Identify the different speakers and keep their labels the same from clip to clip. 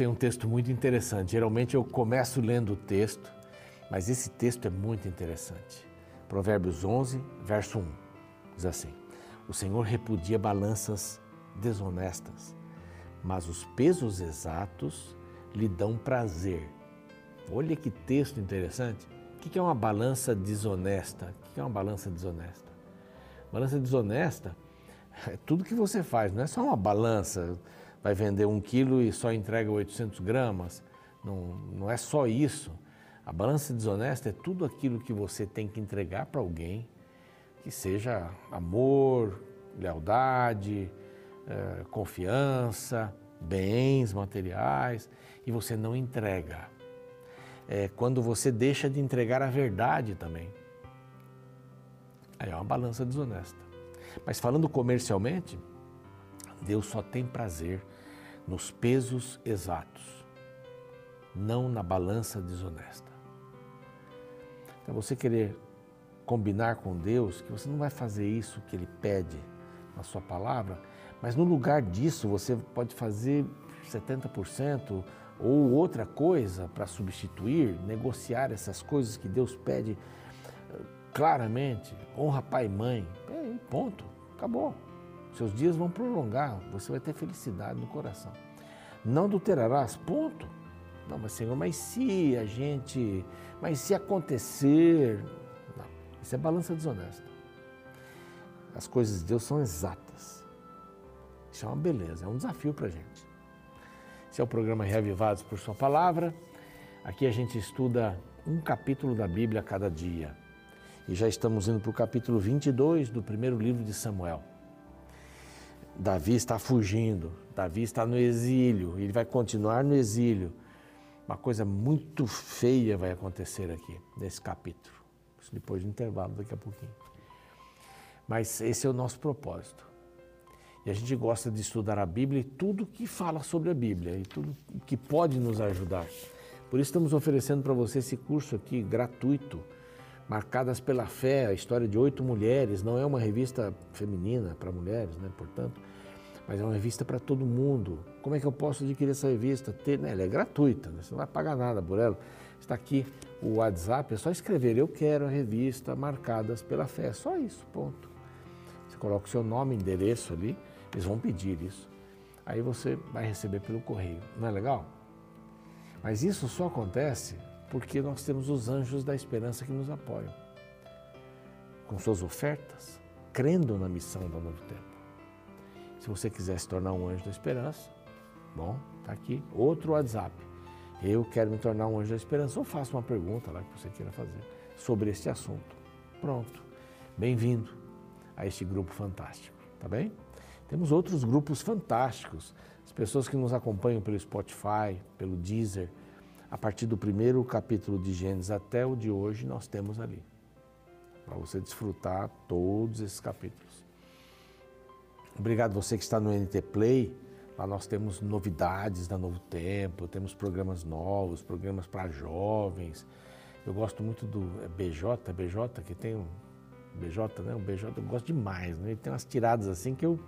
Speaker 1: tenho um texto muito interessante. Geralmente eu começo lendo o texto, mas esse texto é muito interessante. Provérbios 11, verso 1. Diz assim: O Senhor repudia balanças desonestas, mas os pesos exatos lhe dão prazer. Olha que texto interessante. O que é uma balança desonesta? O que é uma balança desonesta? Balança desonesta é tudo que você faz, não é só uma balança, vai vender um quilo e só entrega 800 gramas. Não, não é só isso. A balança desonesta é tudo aquilo que você tem que entregar para alguém, que seja amor, lealdade, é, confiança, bens materiais, e você não entrega. É quando você deixa de entregar a verdade também. Aí é uma balança desonesta. Mas falando comercialmente, Deus só tem prazer nos pesos exatos, não na balança desonesta. Então você querer combinar com Deus que você não vai fazer isso que Ele pede na sua palavra, mas no lugar disso você pode fazer 70% ou outra coisa para substituir, negociar essas coisas que Deus pede claramente, honra pai e mãe, é, ponto, acabou. Seus dias vão prolongar, você vai ter felicidade no coração. Não adulterarás, ponto. Não, mas Senhor, mas se a gente, mas se acontecer, não, isso é balança desonesta. As coisas de Deus são exatas. Isso é uma beleza, é um desafio para a gente. Esse é o programa Reavivados por Sua Palavra. Aqui a gente estuda um capítulo da Bíblia a cada dia. E já estamos indo para o capítulo 22 do primeiro livro de Samuel. Davi está fugindo, Davi está no exílio, ele vai continuar no exílio. Uma coisa muito feia vai acontecer aqui, nesse capítulo. Isso depois do intervalo, daqui a pouquinho. Mas esse é o nosso propósito. E a gente gosta de estudar a Bíblia e tudo que fala sobre a Bíblia e tudo que pode nos ajudar. Por isso estamos oferecendo para você esse curso aqui gratuito, Marcadas pela Fé, a história de oito mulheres. Não é uma revista feminina para mulheres, né? Portanto, mas é uma revista para todo mundo. Como é que eu posso adquirir essa revista? Ter, né? Ela é gratuita, né? você não vai pagar nada por ela. Está aqui o WhatsApp, é só escrever eu quero a revista Marcadas pela Fé. É só isso, ponto. Você coloca o seu nome, endereço ali, eles vão pedir isso. Aí você vai receber pelo correio. Não é legal? Mas isso só acontece porque nós temos os anjos da esperança que nos apoiam. Com suas ofertas, crendo na missão do novo tempo. Se você quiser se tornar um anjo da esperança, bom, está aqui outro WhatsApp. Eu quero me tornar um anjo da esperança. Ou faça uma pergunta lá que você queira fazer sobre este assunto. Pronto. Bem-vindo a este grupo fantástico, tá bem? Temos outros grupos fantásticos. As pessoas que nos acompanham pelo Spotify, pelo Deezer, a partir do primeiro capítulo de Gênesis até o de hoje, nós temos ali. Para você desfrutar todos esses capítulos. Obrigado você que está no NT Play. Lá nós temos novidades da Novo Tempo, temos programas novos, programas para jovens. Eu gosto muito do é BJ, BJ que tem um BJ, né? O BJ eu gosto demais, né? Ele tem umas tiradas assim que eu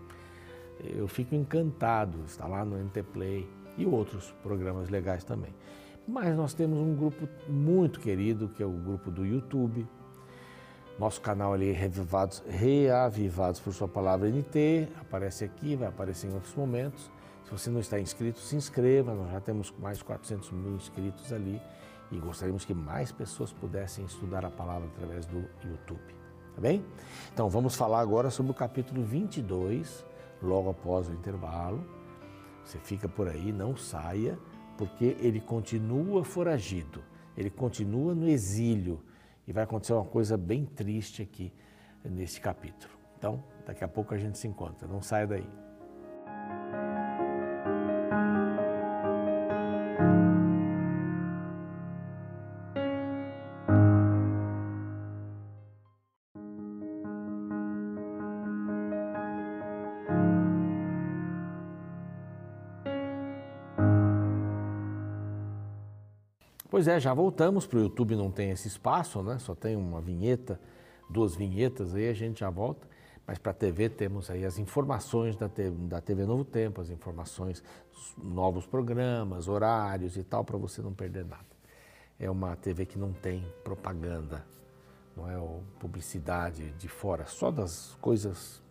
Speaker 1: eu fico encantado, está lá no NT Play e outros programas legais também. Mas nós temos um grupo muito querido, que é o grupo do YouTube. Nosso canal ali é Reavivados, Reavivados por Sua Palavra NT, aparece aqui, vai aparecer em outros momentos. Se você não está inscrito, se inscreva, nós já temos mais de 400 mil inscritos ali e gostaríamos que mais pessoas pudessem estudar a palavra através do YouTube. Tá bem? Então vamos falar agora sobre o capítulo 22, logo após o intervalo. Você fica por aí, não saia, porque ele continua foragido, ele continua no exílio e vai acontecer uma coisa bem triste aqui nesse capítulo. Então, daqui a pouco a gente se encontra, não saia daí. Pois é, já voltamos para o YouTube, não tem esse espaço, né? Só tem uma vinheta, duas vinhetas, aí a gente já volta. Mas para a TV temos aí as informações da TV, da TV Novo Tempo, as informações, novos programas, horários e tal, para você não perder nada. É uma TV que não tem propaganda, não é publicidade de fora, só das coisas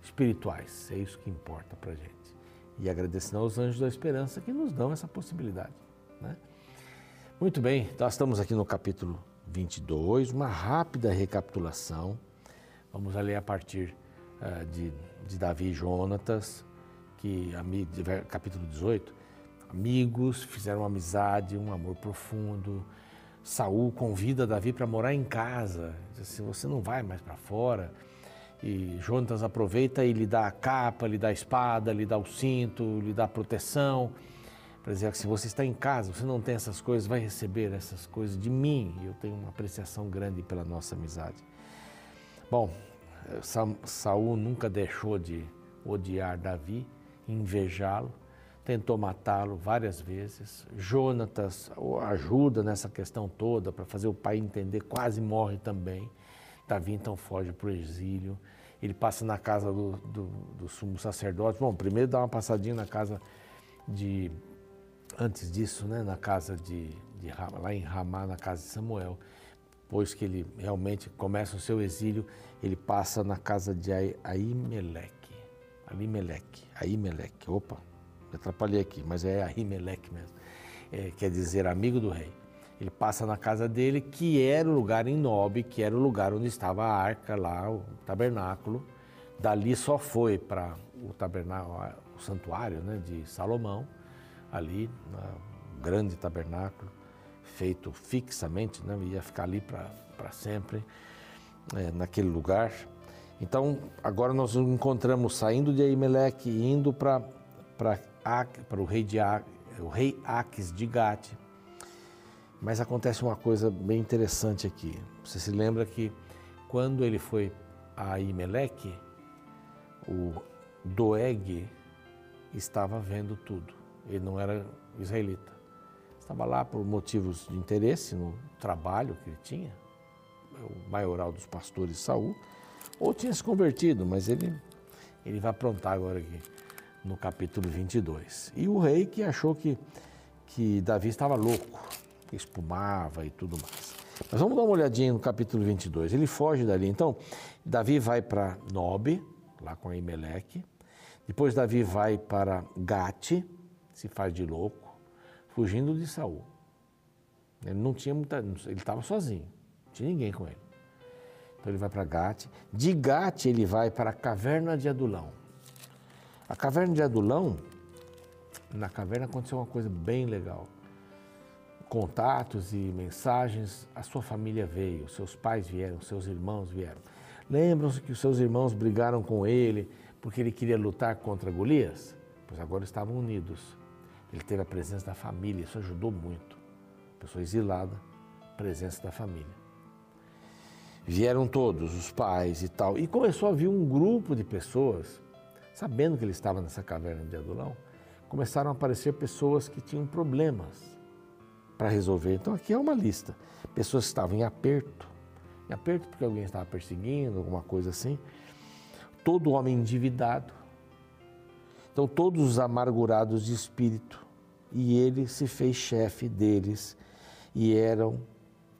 Speaker 1: espirituais. É isso que importa para gente. E agradecendo aos anjos da esperança que nos dão essa possibilidade. Né? Muito bem, nós estamos aqui no capítulo 22, uma rápida recapitulação. Vamos ler a partir uh, de, de, Davi e Jonatas, que, capítulo 18, amigos, fizeram amizade, um amor profundo. Saul convida Davi para morar em casa, diz assim, você não vai mais para fora. E Jonatas aproveita e lhe dá a capa, lhe dá a espada, lhe dá o cinto, lhe dá a proteção para dizer que se você está em casa, você não tem essas coisas, vai receber essas coisas de mim. Eu tenho uma apreciação grande pela nossa amizade. Bom, Saul nunca deixou de odiar Davi, invejá-lo, tentou matá-lo várias vezes. Jonatas ajuda nessa questão toda para fazer o pai entender, quase morre também. Davi então foge para o exílio. Ele passa na casa do, do, do sumo sacerdote. Bom, primeiro dá uma passadinha na casa de antes disso, né, na casa de, de lá em Ramá, na casa de Samuel, depois que ele realmente começa o seu exílio, ele passa na casa de Aimeleque. Aimeleque, Aimeleque, opa, me atrapalhei aqui, mas é Aimeleque mesmo, é, quer dizer amigo do rei. Ele passa na casa dele, que era o lugar em Nob, que era o lugar onde estava a arca lá, o tabernáculo. Dali só foi para o tabernáculo, o santuário né, de Salomão ali, no grande tabernáculo, feito fixamente, né? ia ficar ali para sempre, é, naquele lugar. Então, agora nós nos encontramos saindo de Aimeleque e indo para o rei, de, o rei Aques de Gate. Mas acontece uma coisa bem interessante aqui. Você se lembra que quando ele foi a Aimeleque, o Doeg estava vendo tudo ele não era israelita. Estava lá por motivos de interesse no trabalho que ele tinha, o maioral dos pastores Saul, ou tinha se convertido, mas ele, ele vai aprontar agora aqui no capítulo 22. E o rei que achou que, que Davi estava louco, espumava e tudo mais. Mas vamos dar uma olhadinha no capítulo 22. Ele foge dali. Então, Davi vai para Nob, lá com Aimeleque. Depois Davi vai para Gate, se faz de louco, fugindo de Saul. Ele não tinha muita. Ele estava sozinho, não tinha ninguém com ele. Então ele vai para Gate. De Gate ele vai para a caverna de Adulão. A caverna de Adulão, na caverna aconteceu uma coisa bem legal. Contatos e mensagens, a sua família veio, seus pais vieram, seus irmãos vieram. Lembram-se que os seus irmãos brigaram com ele porque ele queria lutar contra Golias? Pois agora estavam unidos. Ele teve a presença da família, isso ajudou muito. Pessoa exilada, presença da família. Vieram todos, os pais e tal, e começou a vir um grupo de pessoas, sabendo que ele estava nessa caverna de Adulão, começaram a aparecer pessoas que tinham problemas para resolver. Então aqui é uma lista. Pessoas que estavam em aperto, em aperto porque alguém estava perseguindo, alguma coisa assim. Todo homem endividado, então, todos os amargurados de espírito, e ele se fez chefe deles, e eram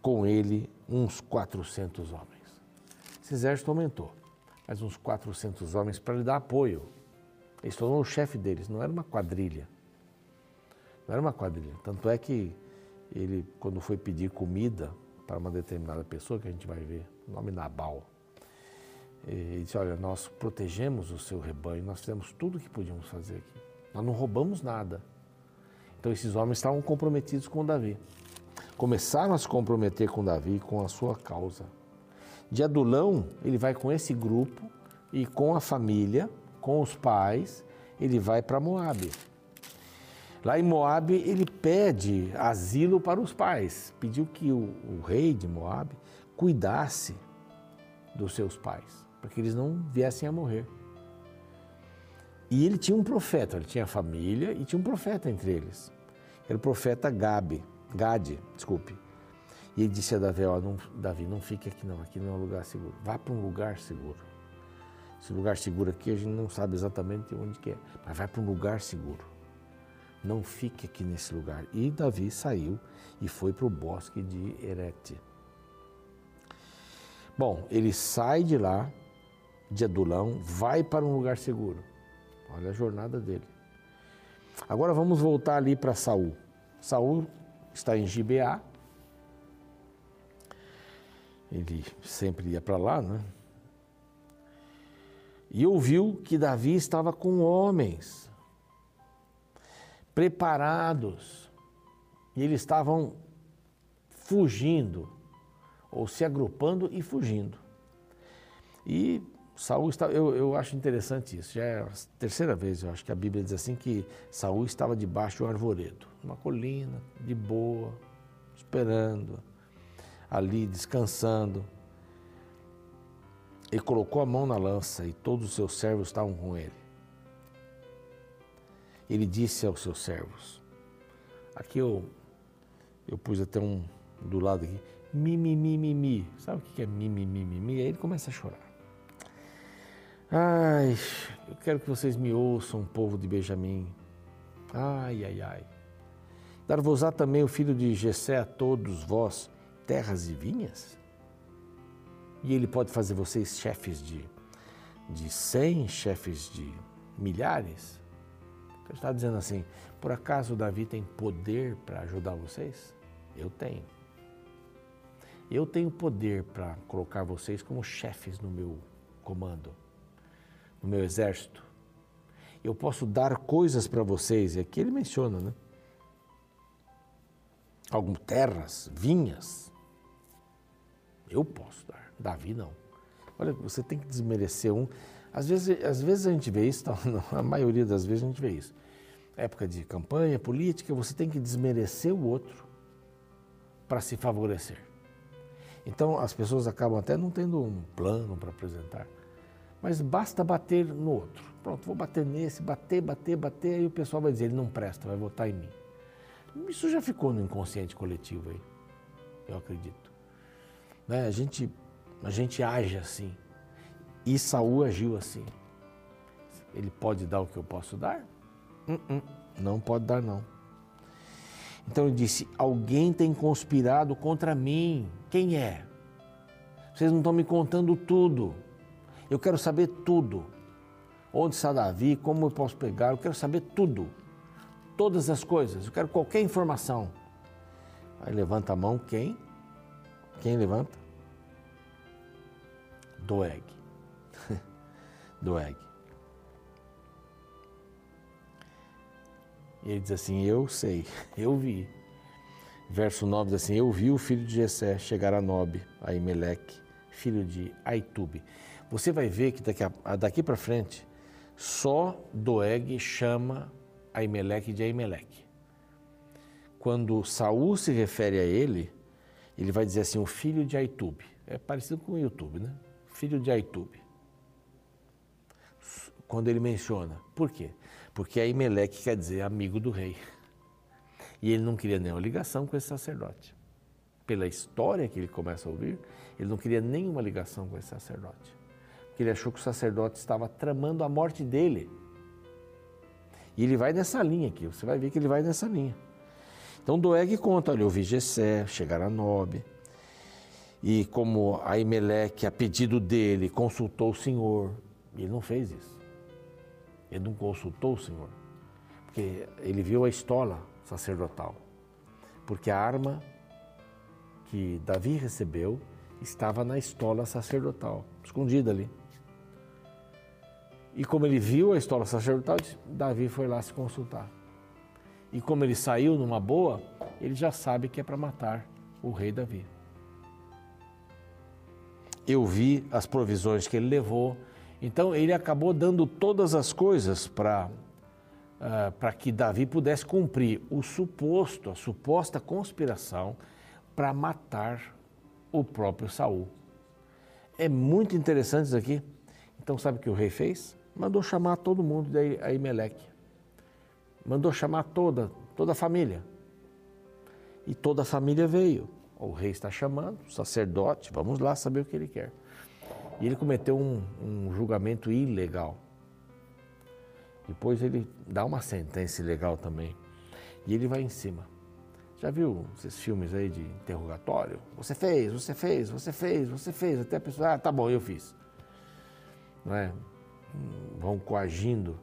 Speaker 1: com ele uns 400 homens. Esse exército aumentou, mas uns 400 homens para lhe dar apoio. Ele se tornou o chefe deles, não era uma quadrilha. Não era uma quadrilha. Tanto é que ele, quando foi pedir comida para uma determinada pessoa, que a gente vai ver, o nome Nabal, ele disse: Olha, nós protegemos o seu rebanho, nós fizemos tudo o que podíamos fazer aqui. Nós não roubamos nada. Então, esses homens estavam comprometidos com Davi. Começaram a se comprometer com Davi, com a sua causa. De Adulão, ele vai com esse grupo e com a família, com os pais, ele vai para Moabe. Lá em Moabe, ele pede asilo para os pais. Pediu que o, o rei de Moabe cuidasse dos seus pais para que eles não viessem a morrer. E ele tinha um profeta, ele tinha família e tinha um profeta entre eles. Era o profeta Gabe, Gade, desculpe. E ele disse a Davi, ó, não, Davi, não fique aqui não, aqui não é um lugar seguro. Vá para um lugar seguro. Esse lugar seguro aqui a gente não sabe exatamente onde que é, mas vai para um lugar seguro. Não fique aqui nesse lugar. E Davi saiu e foi para o bosque de Erete. Bom, ele sai de lá, de Adulão, vai para um lugar seguro. Olha a jornada dele. Agora vamos voltar ali para Saul. Saul está em Gibeá. Ele sempre ia para lá, né? E ouviu que Davi estava com homens preparados. E eles estavam fugindo, ou se agrupando e fugindo. E Saul estava, eu, eu acho interessante isso. Já é a terceira vez, eu acho que a Bíblia diz assim que Saul estava debaixo de um arvoredo, numa colina, de boa, esperando, ali descansando. Ele colocou a mão na lança e todos os seus servos estavam com ele. Ele disse aos seus servos: Aqui eu, eu pus até um do lado aqui, mi, mi, mi, mi, mi. Sabe o que é mi, mi, mi, mi? Aí ele começa a chorar. Ai, eu quero que vocês me ouçam, povo de Benjamim. Ai, ai, ai. Dar-vos-á também o filho de Jessé a todos vós terras e vinhas? E ele pode fazer vocês chefes de, de cem, chefes de milhares? Ele está dizendo assim, por acaso Davi tem poder para ajudar vocês? Eu tenho. Eu tenho poder para colocar vocês como chefes no meu comando no meu exército. Eu posso dar coisas para vocês, e aqui ele menciona, né? Algumas terras, vinhas. Eu posso dar, Davi não. Olha, você tem que desmerecer um. Às vezes, às vezes a gente vê isso, não, a maioria das vezes a gente vê isso. Época de campanha política, você tem que desmerecer o outro para se favorecer. Então as pessoas acabam até não tendo um plano para apresentar mas basta bater no outro. Pronto, vou bater nesse, bater, bater, bater, aí o pessoal vai dizer, ele não presta, vai votar em mim. Isso já ficou no inconsciente coletivo aí, eu acredito. Né? A, gente, a gente age assim. E Saul agiu assim. Ele pode dar o que eu posso dar? Uh -uh, não pode dar, não. Então ele disse: Alguém tem conspirado contra mim. Quem é? Vocês não estão me contando tudo. Eu quero saber tudo. Onde está Davi, como eu posso pegar, eu quero saber tudo. Todas as coisas, eu quero qualquer informação. Aí levanta a mão quem? Quem levanta? Doeg. Doeg. E ele diz assim: Eu sei, eu vi. Verso 9 diz assim: Eu vi o filho de Jessé chegar a Nob, a Imeleque, filho de Aitube. Você vai ver que daqui, daqui para frente, só Doeg chama Aimeleque de Aimeleque. Quando Saul se refere a ele, ele vai dizer assim, o filho de Aitube. É parecido com o YouTube, né? Filho de Aitube. Quando ele menciona. Por quê? Porque Aimeleque quer dizer amigo do rei. E ele não queria nenhuma ligação com esse sacerdote. Pela história que ele começa a ouvir, ele não queria nenhuma ligação com esse sacerdote que ele achou que o sacerdote estava tramando a morte dele. E ele vai nessa linha aqui, você vai ver que ele vai nessa linha. Então Doeg conta, olha, eu vi Gessé chegar a Nob, e como Aimeleque, a pedido dele, consultou o Senhor, ele não fez isso. Ele não consultou o Senhor, porque ele viu a estola sacerdotal. Porque a arma que Davi recebeu estava na estola sacerdotal, escondida ali. E como ele viu a história sacerdotal, Davi foi lá se consultar. E como ele saiu numa boa, ele já sabe que é para matar o rei Davi. Eu vi as provisões que ele levou, então ele acabou dando todas as coisas para uh, para que Davi pudesse cumprir o suposto, a suposta conspiração para matar o próprio Saul. É muito interessante isso aqui. Então sabe o que o rei fez? Mandou chamar todo mundo de Aimeleque. Mandou chamar toda, toda a família. E toda a família veio. O rei está chamando, o sacerdote, vamos lá saber o que ele quer. E ele cometeu um, um julgamento ilegal. Depois ele dá uma sentença ilegal também. E ele vai em cima. Já viu esses filmes aí de interrogatório? Você fez, você fez, você fez, você fez. Até a pessoa, ah, tá bom, eu fiz. Não é? Vão coagindo.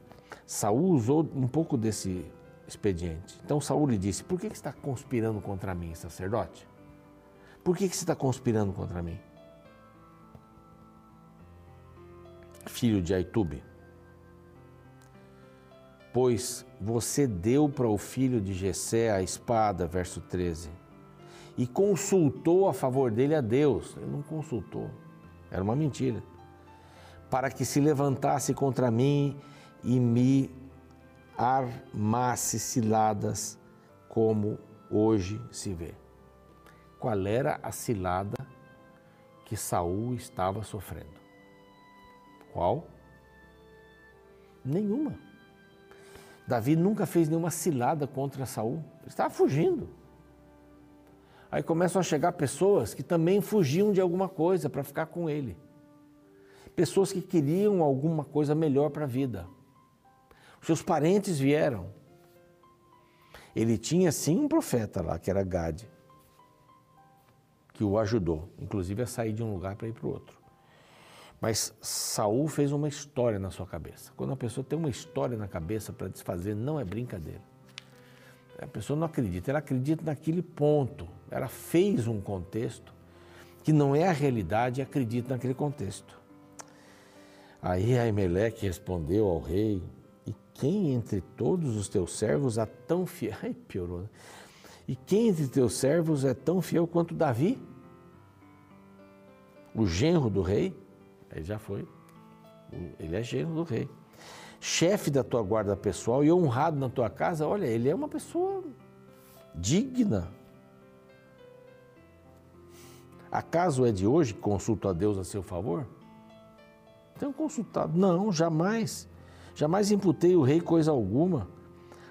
Speaker 1: Saul usou um pouco desse expediente. Então Saul lhe disse: Por que, você está conspirando contra mim, sacerdote? Por que, que você está conspirando contra mim? Filho de Aitube Pois você deu para o filho de Jessé a espada, verso 13, e consultou a favor dele a Deus. Ele não consultou, era uma mentira. Para que se levantasse contra mim e me armasse ciladas, como hoje se vê. Qual era a cilada que Saul estava sofrendo? Qual? Nenhuma. Davi nunca fez nenhuma cilada contra Saul. Ele estava fugindo. Aí começam a chegar pessoas que também fugiam de alguma coisa para ficar com ele. Pessoas que queriam alguma coisa melhor para a vida. Os seus parentes vieram. Ele tinha sim um profeta lá, que era Gade, que o ajudou, inclusive a sair de um lugar para ir para o outro. Mas Saul fez uma história na sua cabeça. Quando a pessoa tem uma história na cabeça para desfazer, não é brincadeira. A pessoa não acredita, ela acredita naquele ponto. Ela fez um contexto que não é a realidade e acredita naquele contexto. Aí Aimeleque respondeu ao rei: E quem entre todos os teus servos é tão fiel? Ai, piorou. Né? E quem entre teus servos é tão fiel quanto Davi? O genro do rei? Ele já foi. Ele é genro do rei. Chefe da tua guarda pessoal e honrado na tua casa, olha, ele é uma pessoa digna. Acaso é de hoje que consulto a Deus a seu favor? Tenho consultado. Não, jamais. Jamais imputei o rei coisa alguma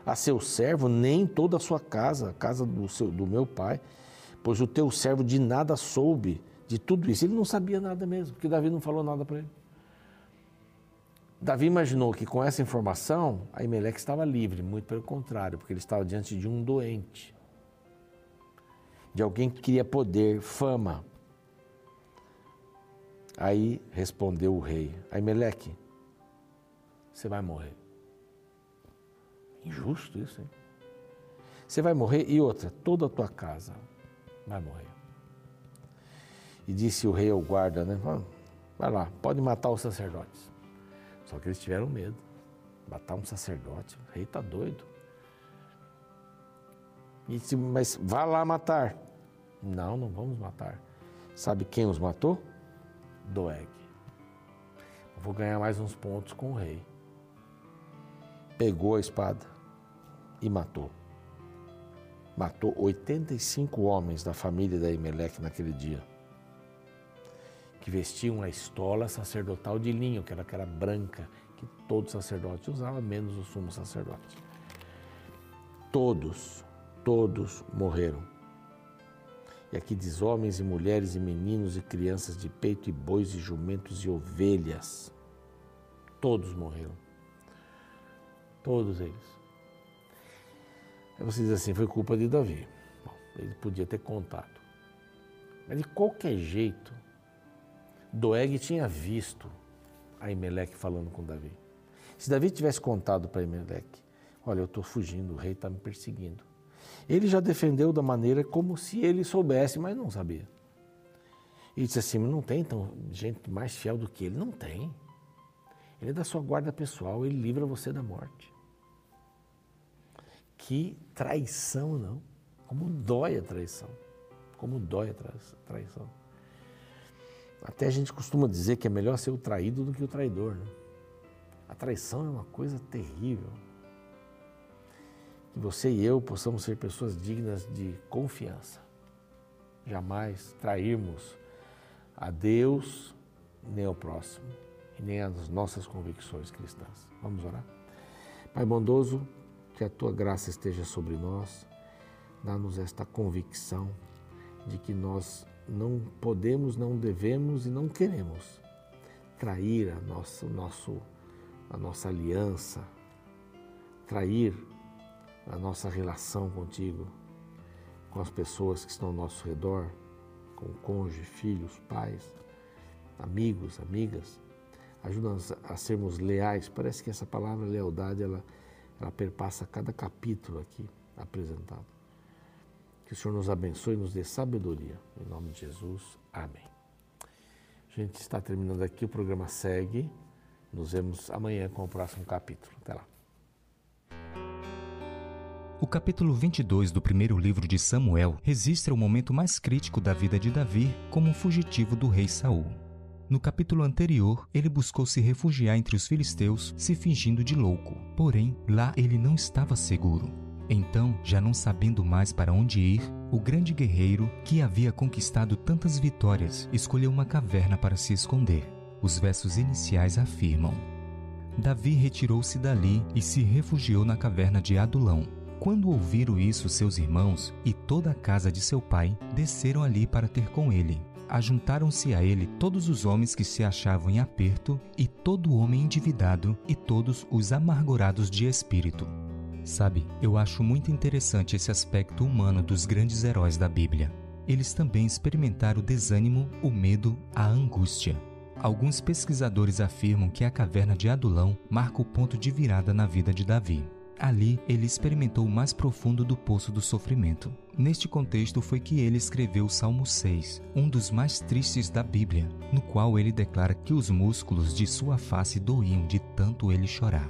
Speaker 1: a seu servo, nem toda a sua casa, a casa do, seu, do meu pai, pois o teu servo de nada soube de tudo isso. Ele não sabia nada mesmo, porque Davi não falou nada para ele. Davi imaginou que com essa informação, Aimeleque estava livre, muito pelo contrário, porque ele estava diante de um doente, de alguém que queria poder, fama. Aí respondeu o rei: Aimeleque, você vai morrer. Injusto isso, hein? Você vai morrer e outra, toda a tua casa vai morrer. E disse o rei ao guarda, né? Vai lá, pode matar os sacerdotes. Só que eles tiveram medo. Matar um sacerdote, o rei está doido. E disse, mas vá lá matar. Não, não vamos matar. Sabe quem os matou? Doeg. Vou ganhar mais uns pontos com o rei. Pegou a espada e matou. Matou 85 homens da família da Emelec naquele dia que vestiam a estola sacerdotal de linho, que era branca que todo sacerdote usava, menos o sumo sacerdote. Todos, todos morreram. E aqui diz homens e mulheres e meninos e crianças de peito e bois e jumentos e ovelhas. Todos morreram. Todos eles. Aí você diz assim, foi culpa de Davi. Bom, ele podia ter contado. Mas de qualquer jeito, Doeg tinha visto Aimeleque falando com Davi. Se Davi tivesse contado para Aimeleque, olha, eu estou fugindo, o rei está me perseguindo. Ele já defendeu da maneira como se ele soubesse, mas não sabia. E disse assim, não tem então, gente mais fiel do que ele. Não tem. Ele é da sua guarda pessoal, ele livra você da morte. Que traição, não? Como dói a traição. Como dói a traição. Até a gente costuma dizer que é melhor ser o traído do que o traidor. Né? A traição é uma coisa terrível. Que você e eu possamos ser pessoas dignas de confiança. Jamais trairmos a Deus nem ao próximo e nem as nossas convicções cristãs. Vamos orar? Pai bondoso, que a tua graça esteja sobre nós, dá-nos esta convicção de que nós não podemos, não devemos e não queremos trair a nossa, nosso, a nossa aliança, trair a nossa relação contigo, com as pessoas que estão ao nosso redor, com o cônjuge, filhos, pais, amigos, amigas. Ajuda-nos a sermos leais. Parece que essa palavra lealdade ela, ela perpassa cada capítulo aqui apresentado. Que o Senhor nos abençoe e nos dê sabedoria. Em nome de Jesus. Amém. A gente está terminando aqui, o programa segue. Nos vemos amanhã com o próximo capítulo. Até lá.
Speaker 2: O capítulo 22 do primeiro livro de Samuel registra o momento mais crítico da vida de Davi como um fugitivo do rei Saul. No capítulo anterior, ele buscou se refugiar entre os filisteus, se fingindo de louco. Porém, lá ele não estava seguro. Então, já não sabendo mais para onde ir, o grande guerreiro, que havia conquistado tantas vitórias, escolheu uma caverna para se esconder. Os versos iniciais afirmam: Davi retirou-se dali e se refugiou na caverna de Adulão. Quando ouviram isso, seus irmãos e toda a casa de seu pai desceram ali para ter com ele. Ajuntaram-se a ele todos os homens que se achavam em aperto, e todo homem endividado, e todos os amargurados de espírito. Sabe, eu acho muito interessante esse aspecto humano dos grandes heróis da Bíblia. Eles também experimentaram o desânimo, o medo, a angústia. Alguns pesquisadores afirmam que a caverna de Adulão marca o ponto de virada na vida de Davi. Ali, ele experimentou o mais profundo do poço do sofrimento. Neste contexto foi que ele escreveu o Salmo 6, um dos mais tristes da Bíblia, no qual ele declara que os músculos de sua face doíam de tanto ele chorar.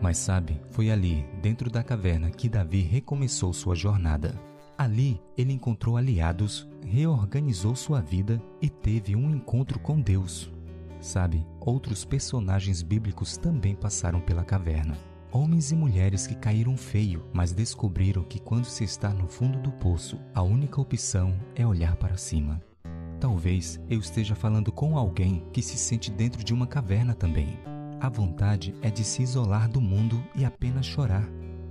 Speaker 2: Mas sabe, foi ali, dentro da caverna, que Davi recomeçou sua jornada. Ali, ele encontrou aliados, reorganizou sua vida e teve um encontro com Deus. Sabe, outros personagens bíblicos também passaram pela caverna homens e mulheres que caíram feio, mas descobriram que quando se está no fundo do poço, a única opção é olhar para cima. Talvez eu esteja falando com alguém que se sente dentro de uma caverna também. A vontade é de se isolar do mundo e apenas chorar.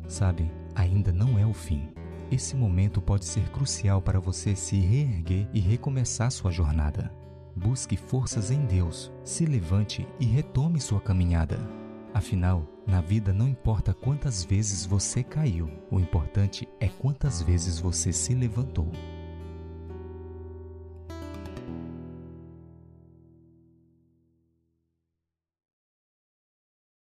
Speaker 2: Sabe, ainda não é o fim. Esse momento pode ser crucial para você se reerguer e recomeçar sua jornada. Busque forças em Deus, se levante e retome sua caminhada. Afinal, na vida não importa quantas vezes você caiu, o importante é quantas vezes você se levantou.